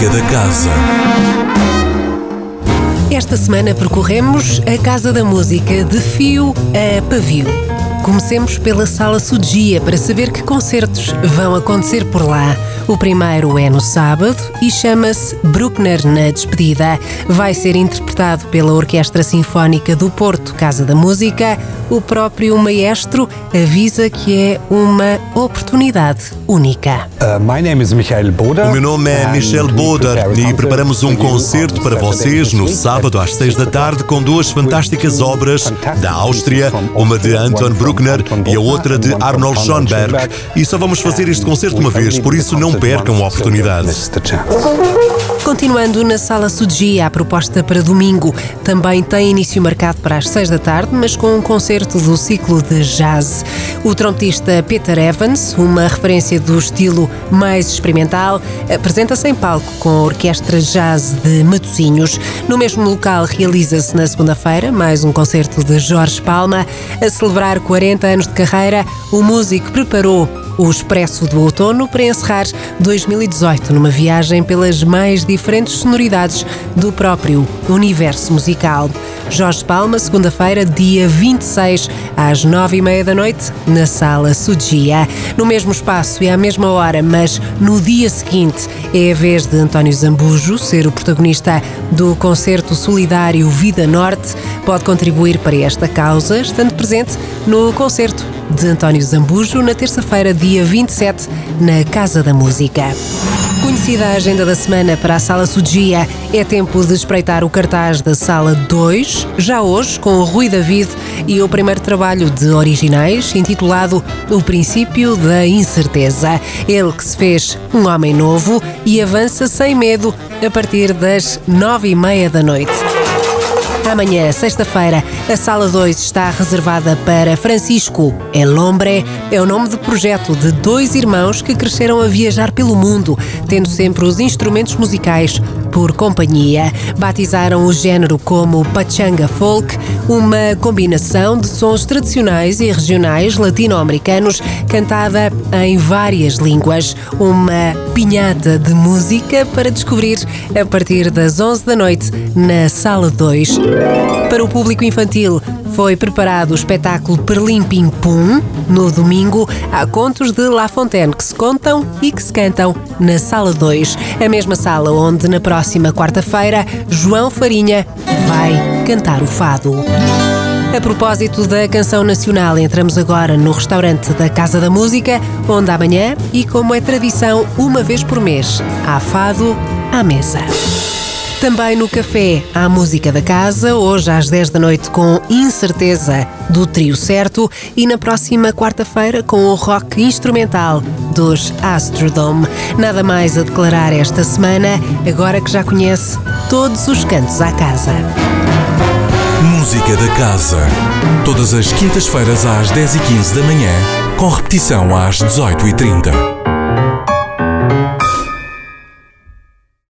Música da Casa. Esta semana percorremos a Casa da Música de fio a pavio. Comecemos pela Sala Sudia para saber que concertos vão acontecer por lá. O primeiro é no sábado e chama-se Bruckner na Despedida. Vai ser interpretado pela Orquestra Sinfónica do Porto, Casa da Música. O próprio maestro avisa que é uma oportunidade única. Uh, my name is Michael Boda. O meu nome é Michel Boder e preparamos um concerto para vocês no sábado às seis da tarde com duas fantásticas obras da Áustria, uma de Anton Bruckner e a outra de Arnold Schoenberg. E só vamos fazer este concerto uma vez, por isso não percam a oportunidade. Continuando na Sala Sudia, a proposta para domingo também tem início marcado para as seis da tarde, mas com um concerto do ciclo de jazz. O trompetista Peter Evans, uma referência do estilo mais experimental, apresenta-se em palco com a Orquestra Jazz de Matosinhos. No mesmo local realiza-se na segunda-feira mais um concerto de Jorge Palma. A celebrar 40 anos de carreira, o músico preparou o Expresso do Outono para encerrar 2018 numa viagem pelas mais diferentes sonoridades do próprio universo musical. Jorge Palma, segunda-feira, dia 26, às nove e meia da noite, na Sala Sudia. No mesmo espaço e à mesma hora, mas no dia seguinte, é a vez de António Zambujo ser o protagonista do concerto solidário Vida Norte. Pode contribuir para esta causa, estando presente no concerto de António Zambujo na terça-feira, dia 27, na Casa da Música. Conhecida a agenda da semana para a Sala Sudia, é tempo de espreitar o cartaz da Sala 2, já hoje com o Rui David e o primeiro trabalho de originais intitulado O Princípio da Incerteza. Ele que se fez um homem novo e avança sem medo a partir das nove e meia da noite. Amanhã, sexta-feira, a Sala 2 está reservada para Francisco El Hombre. É o nome de projeto de dois irmãos que cresceram a viajar pelo mundo, tendo sempre os instrumentos musicais por companhia. Batizaram o género como Pachanga Folk, uma combinação de sons tradicionais e regionais latino-americanos cantada em várias línguas. Uma pinhata de música para descobrir a partir das 11 da noite na Sala 2. Para o público infantil, foi preparado o espetáculo Perlim Pim Pum. No domingo, há contos de La Fontaine que se contam e que se cantam na Sala 2, a mesma sala onde, na próxima quarta-feira, João Farinha vai cantar o fado. A propósito da canção nacional, entramos agora no restaurante da Casa da Música, onde amanhã, e como é tradição, uma vez por mês, há fado à mesa. Também no café há música da casa, hoje às 10 da noite com Incerteza do Trio Certo e na próxima quarta-feira com o rock instrumental dos Astrodome. Nada mais a declarar esta semana, agora que já conhece todos os cantos à casa. Música da Casa. Todas as quintas-feiras às 10h15 da manhã, com repetição às 18h30.